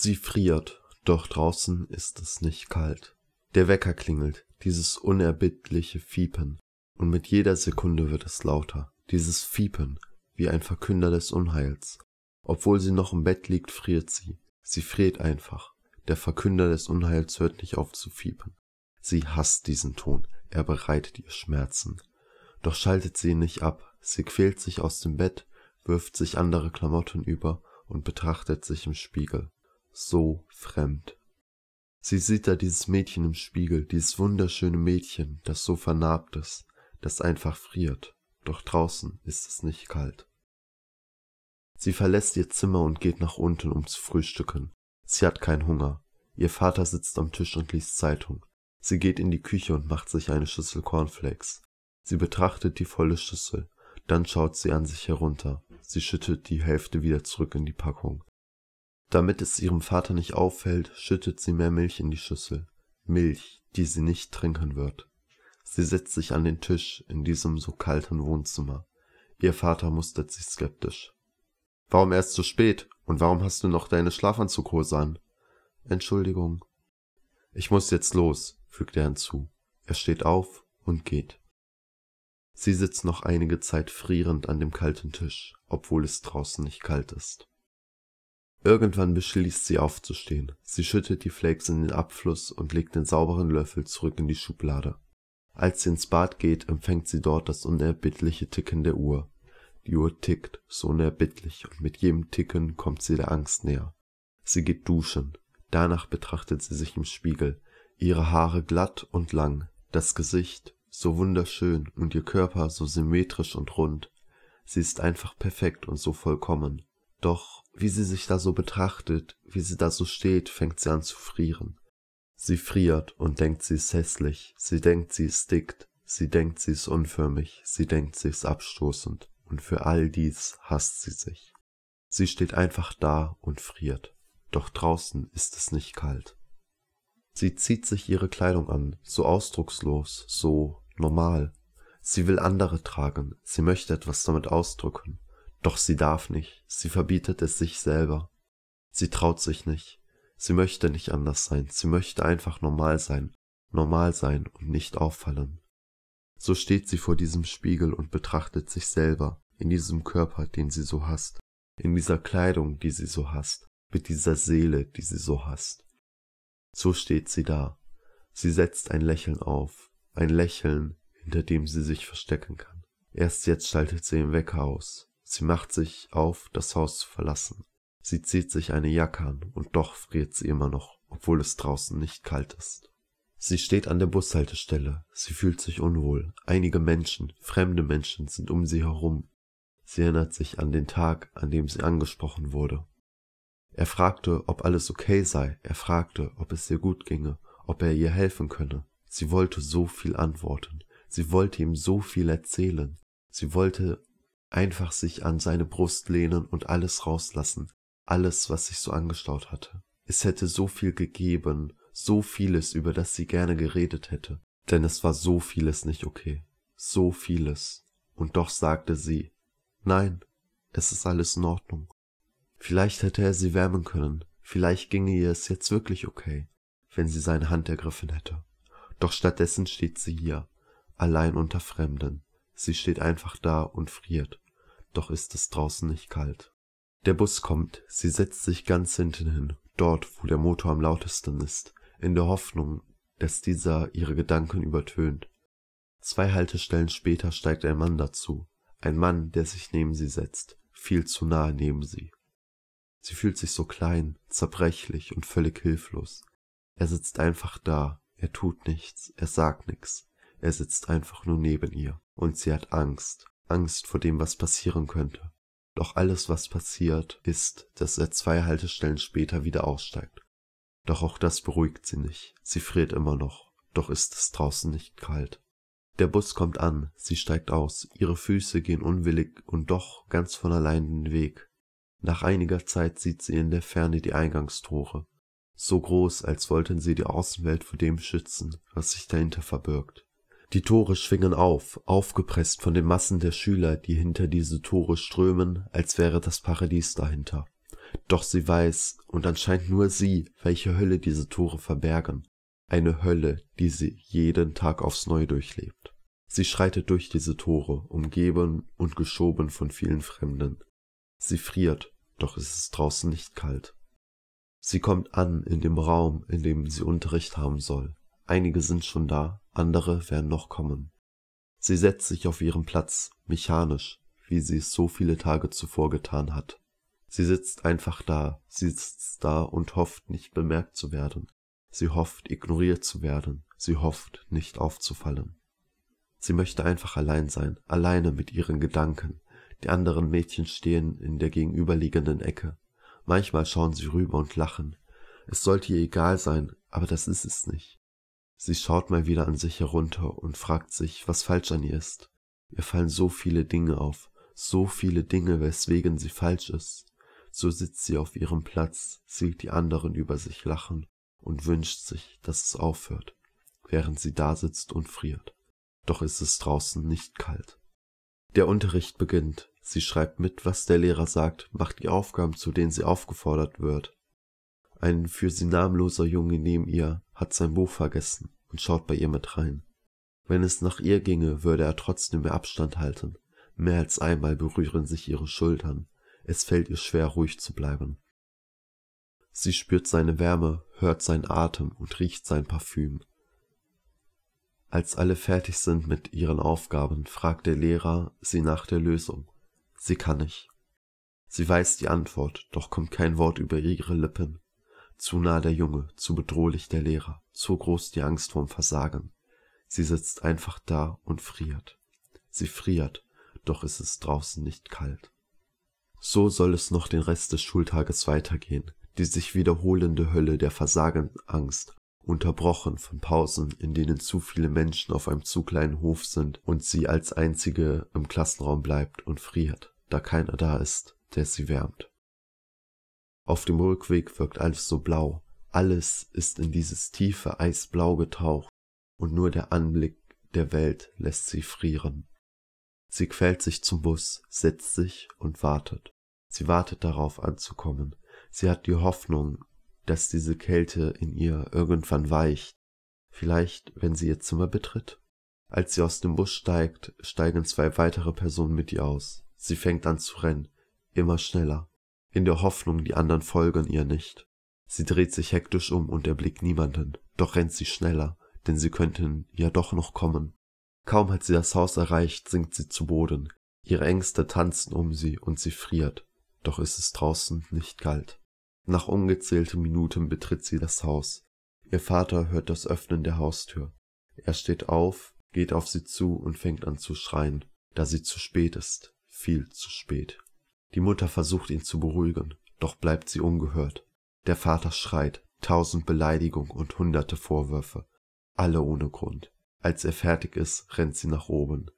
Sie friert, doch draußen ist es nicht kalt. Der Wecker klingelt, dieses unerbittliche Fiepen, und mit jeder Sekunde wird es lauter, dieses Fiepen, wie ein Verkünder des Unheils. Obwohl sie noch im Bett liegt, friert sie. Sie friert einfach. Der Verkünder des Unheils hört nicht auf zu fiepen. Sie hasst diesen Ton, er bereitet ihr Schmerzen. Doch schaltet sie ihn nicht ab, sie quält sich aus dem Bett, wirft sich andere Klamotten über und betrachtet sich im Spiegel. So fremd. Sie sieht da dieses Mädchen im Spiegel, dieses wunderschöne Mädchen, das so vernarbt ist, das einfach friert, doch draußen ist es nicht kalt. Sie verlässt ihr Zimmer und geht nach unten, um zu frühstücken. Sie hat keinen Hunger. Ihr Vater sitzt am Tisch und liest Zeitung. Sie geht in die Küche und macht sich eine Schüssel Cornflakes. Sie betrachtet die volle Schüssel, dann schaut sie an sich herunter. Sie schüttet die Hälfte wieder zurück in die Packung. Damit es ihrem Vater nicht auffällt, schüttet sie mehr Milch in die Schüssel. Milch, die sie nicht trinken wird. Sie setzt sich an den Tisch in diesem so kalten Wohnzimmer. Ihr Vater mustert sie skeptisch. Warum erst so spät? Und warum hast du noch deine Schlafanzughose an? Entschuldigung. Ich muss jetzt los, fügt er hinzu. Er steht auf und geht. Sie sitzt noch einige Zeit frierend an dem kalten Tisch, obwohl es draußen nicht kalt ist. Irgendwann beschließt sie aufzustehen. Sie schüttet die Flakes in den Abfluss und legt den sauberen Löffel zurück in die Schublade. Als sie ins Bad geht, empfängt sie dort das unerbittliche Ticken der Uhr. Die Uhr tickt, so unerbittlich, und mit jedem Ticken kommt sie der Angst näher. Sie geht duschen. Danach betrachtet sie sich im Spiegel. Ihre Haare glatt und lang, das Gesicht so wunderschön und ihr Körper so symmetrisch und rund. Sie ist einfach perfekt und so vollkommen. Doch wie sie sich da so betrachtet, wie sie da so steht, fängt sie an zu frieren. Sie friert und denkt, sie ist hässlich, sie denkt, sie ist dick, sie denkt, sie ist unförmig, sie denkt, sie ist abstoßend, und für all dies hasst sie sich. Sie steht einfach da und friert, doch draußen ist es nicht kalt. Sie zieht sich ihre Kleidung an, so ausdruckslos, so normal. Sie will andere tragen, sie möchte etwas damit ausdrücken, doch sie darf nicht, sie verbietet es sich selber. Sie traut sich nicht, sie möchte nicht anders sein, sie möchte einfach normal sein, normal sein und nicht auffallen. So steht sie vor diesem Spiegel und betrachtet sich selber, in diesem Körper, den sie so hasst, in dieser Kleidung, die sie so hasst, mit dieser Seele, die sie so hasst. So steht sie da. Sie setzt ein Lächeln auf, ein Lächeln, hinter dem sie sich verstecken kann. Erst jetzt schaltet sie den Wecker aus. Sie macht sich auf, das Haus zu verlassen. Sie zieht sich eine Jacke an, und doch friert sie immer noch, obwohl es draußen nicht kalt ist. Sie steht an der Bushaltestelle. Sie fühlt sich unwohl. Einige Menschen, fremde Menschen sind um sie herum. Sie erinnert sich an den Tag, an dem sie angesprochen wurde. Er fragte, ob alles okay sei, er fragte, ob es ihr gut ginge, ob er ihr helfen könne. Sie wollte so viel antworten, sie wollte ihm so viel erzählen, sie wollte einfach sich an seine Brust lehnen und alles rauslassen, alles, was sich so angestaut hatte. Es hätte so viel gegeben, so vieles, über das sie gerne geredet hätte, denn es war so vieles nicht okay, so vieles. Und doch sagte sie, nein, es ist alles in Ordnung. Vielleicht hätte er sie wärmen können, vielleicht ginge ihr es jetzt wirklich okay, wenn sie seine Hand ergriffen hätte. Doch stattdessen steht sie hier, allein unter Fremden. Sie steht einfach da und friert, doch ist es draußen nicht kalt. Der Bus kommt, sie setzt sich ganz hinten hin, dort, wo der Motor am lautesten ist, in der Hoffnung, dass dieser ihre Gedanken übertönt. Zwei Haltestellen später steigt ein Mann dazu, ein Mann, der sich neben sie setzt, viel zu nahe neben sie. Sie fühlt sich so klein, zerbrechlich und völlig hilflos. Er sitzt einfach da, er tut nichts, er sagt nichts, er sitzt einfach nur neben ihr, und sie hat Angst, Angst vor dem, was passieren könnte. Doch alles, was passiert, ist, dass er zwei Haltestellen später wieder aussteigt. Doch auch das beruhigt sie nicht, sie friert immer noch, doch ist es draußen nicht kalt. Der Bus kommt an, sie steigt aus, ihre Füße gehen unwillig und doch ganz von allein den Weg. Nach einiger Zeit sieht sie in der Ferne die Eingangstore, so groß, als wollten sie die Außenwelt vor dem schützen, was sich dahinter verbirgt. Die Tore schwingen auf, aufgepresst von den Massen der Schüler, die hinter diese Tore strömen, als wäre das Paradies dahinter. Doch sie weiß, und anscheinend nur sie, welche Hölle diese Tore verbergen. Eine Hölle, die sie jeden Tag aufs Neue durchlebt. Sie schreitet durch diese Tore, umgeben und geschoben von vielen Fremden. Sie friert, doch ist es draußen nicht kalt. Sie kommt an in dem Raum, in dem sie Unterricht haben soll. Einige sind schon da, andere werden noch kommen. Sie setzt sich auf ihren Platz, mechanisch, wie sie es so viele Tage zuvor getan hat. Sie sitzt einfach da, sie sitzt da und hofft nicht bemerkt zu werden. Sie hofft ignoriert zu werden, sie hofft nicht aufzufallen. Sie möchte einfach allein sein, alleine mit ihren Gedanken. Die anderen Mädchen stehen in der gegenüberliegenden Ecke. Manchmal schauen sie rüber und lachen. Es sollte ihr egal sein, aber das ist es nicht. Sie schaut mal wieder an sich herunter und fragt sich, was falsch an ihr ist. Ihr fallen so viele Dinge auf, so viele Dinge, weswegen sie falsch ist. So sitzt sie auf ihrem Platz, sieht die anderen über sich lachen und wünscht sich, dass es aufhört, während sie da sitzt und friert. Doch ist es draußen nicht kalt. Der Unterricht beginnt. Sie schreibt mit, was der Lehrer sagt, macht die Aufgaben, zu denen sie aufgefordert wird. Ein für sie namenloser Junge neben ihr hat sein Buch vergessen und schaut bei ihr mit rein. Wenn es nach ihr ginge, würde er trotzdem mehr Abstand halten. Mehr als einmal berühren sich ihre Schultern. Es fällt ihr schwer, ruhig zu bleiben. Sie spürt seine Wärme, hört seinen Atem und riecht sein Parfüm. Als alle fertig sind mit ihren Aufgaben, fragt der Lehrer sie nach der Lösung. Sie kann nicht. Sie weiß die Antwort, doch kommt kein Wort über ihre Lippen. Zu nah der Junge, zu bedrohlich der Lehrer, zu groß die Angst vorm Versagen. Sie sitzt einfach da und friert. Sie friert, doch ist es draußen nicht kalt. So soll es noch den Rest des Schultages weitergehen, die sich wiederholende Hölle der Versagenangst unterbrochen von Pausen, in denen zu viele Menschen auf einem zu kleinen Hof sind und sie als einzige im Klassenraum bleibt und friert, da keiner da ist, der sie wärmt. Auf dem Rückweg wirkt alles so blau, alles ist in dieses tiefe Eisblau getaucht, und nur der Anblick der Welt lässt sie frieren. Sie quält sich zum Bus, setzt sich und wartet. Sie wartet darauf anzukommen. Sie hat die Hoffnung, dass diese Kälte in ihr irgendwann weicht, vielleicht wenn sie ihr Zimmer betritt. Als sie aus dem Bus steigt, steigen zwei weitere Personen mit ihr aus. Sie fängt an zu rennen, immer schneller, in der Hoffnung, die anderen folgen ihr nicht. Sie dreht sich hektisch um und erblickt niemanden, doch rennt sie schneller, denn sie könnten ja doch noch kommen. Kaum hat sie das Haus erreicht, sinkt sie zu Boden. Ihre Ängste tanzen um sie und sie friert, doch ist es draußen nicht kalt. Nach ungezählten Minuten betritt sie das Haus. Ihr Vater hört das Öffnen der Haustür. Er steht auf, geht auf sie zu und fängt an zu schreien, da sie zu spät ist, viel zu spät. Die Mutter versucht ihn zu beruhigen, doch bleibt sie ungehört. Der Vater schreit, tausend Beleidigungen und hunderte Vorwürfe, alle ohne Grund. Als er fertig ist, rennt sie nach oben.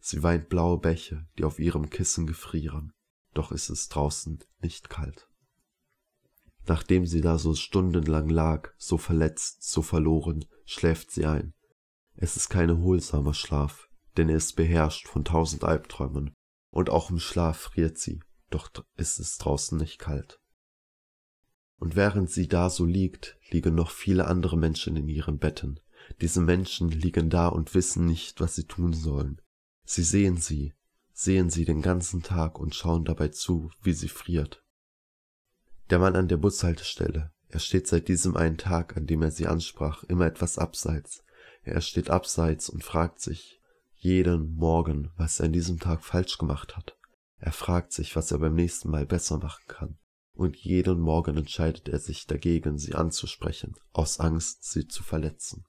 Sie weint blaue Bäche, die auf ihrem Kissen gefrieren, doch ist es draußen nicht kalt. Nachdem sie da so stundenlang lag, so verletzt, so verloren, schläft sie ein. Es ist kein erholsamer Schlaf, denn er ist beherrscht von tausend Albträumen, und auch im Schlaf friert sie, doch ist es draußen nicht kalt. Und während sie da so liegt, liegen noch viele andere Menschen in ihren Betten. Diese Menschen liegen da und wissen nicht, was sie tun sollen. Sie sehen sie, sehen sie den ganzen Tag und schauen dabei zu, wie sie friert. Der Mann an der Bushaltestelle. Er steht seit diesem einen Tag, an dem er sie ansprach, immer etwas abseits. Er steht abseits und fragt sich jeden Morgen, was er an diesem Tag falsch gemacht hat. Er fragt sich, was er beim nächsten Mal besser machen kann. Und jeden Morgen entscheidet er sich dagegen, sie anzusprechen, aus Angst, sie zu verletzen.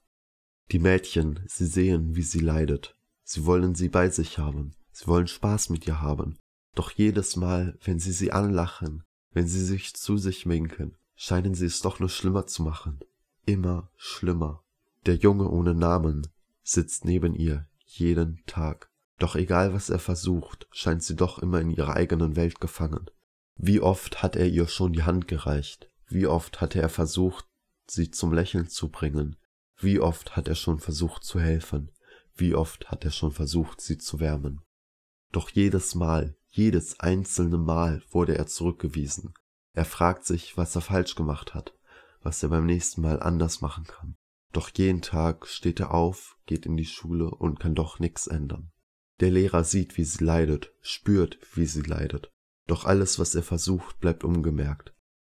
Die Mädchen, sie sehen, wie sie leidet. Sie wollen sie bei sich haben. Sie wollen Spaß mit ihr haben. Doch jedes Mal, wenn sie sie anlachen, wenn sie sich zu sich winken, scheinen sie es doch nur schlimmer zu machen. Immer schlimmer. Der Junge ohne Namen sitzt neben ihr jeden Tag. Doch egal was er versucht, scheint sie doch immer in ihrer eigenen Welt gefangen. Wie oft hat er ihr schon die Hand gereicht? Wie oft hatte er versucht, sie zum Lächeln zu bringen? Wie oft hat er schon versucht zu helfen? Wie oft hat er schon versucht, sie zu wärmen? Doch jedes Mal jedes einzelne Mal wurde er zurückgewiesen. Er fragt sich, was er falsch gemacht hat, was er beim nächsten Mal anders machen kann. Doch jeden Tag steht er auf, geht in die Schule und kann doch nichts ändern. Der Lehrer sieht, wie sie leidet, spürt, wie sie leidet. Doch alles, was er versucht, bleibt ungemerkt.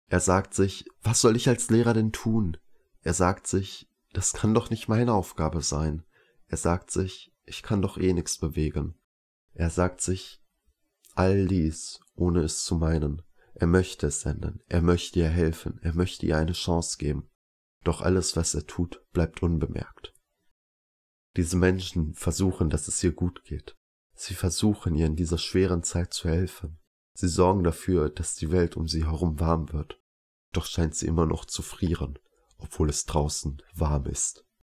Er sagt sich, was soll ich als Lehrer denn tun? Er sagt sich, das kann doch nicht meine Aufgabe sein. Er sagt sich, ich kann doch eh nichts bewegen. Er sagt sich, all dies, ohne es zu meinen. Er möchte es senden, er möchte ihr helfen, er möchte ihr eine Chance geben. Doch alles, was er tut, bleibt unbemerkt. Diese Menschen versuchen, dass es ihr gut geht. Sie versuchen ihr in dieser schweren Zeit zu helfen. Sie sorgen dafür, dass die Welt um sie herum warm wird. Doch scheint sie immer noch zu frieren, obwohl es draußen warm ist.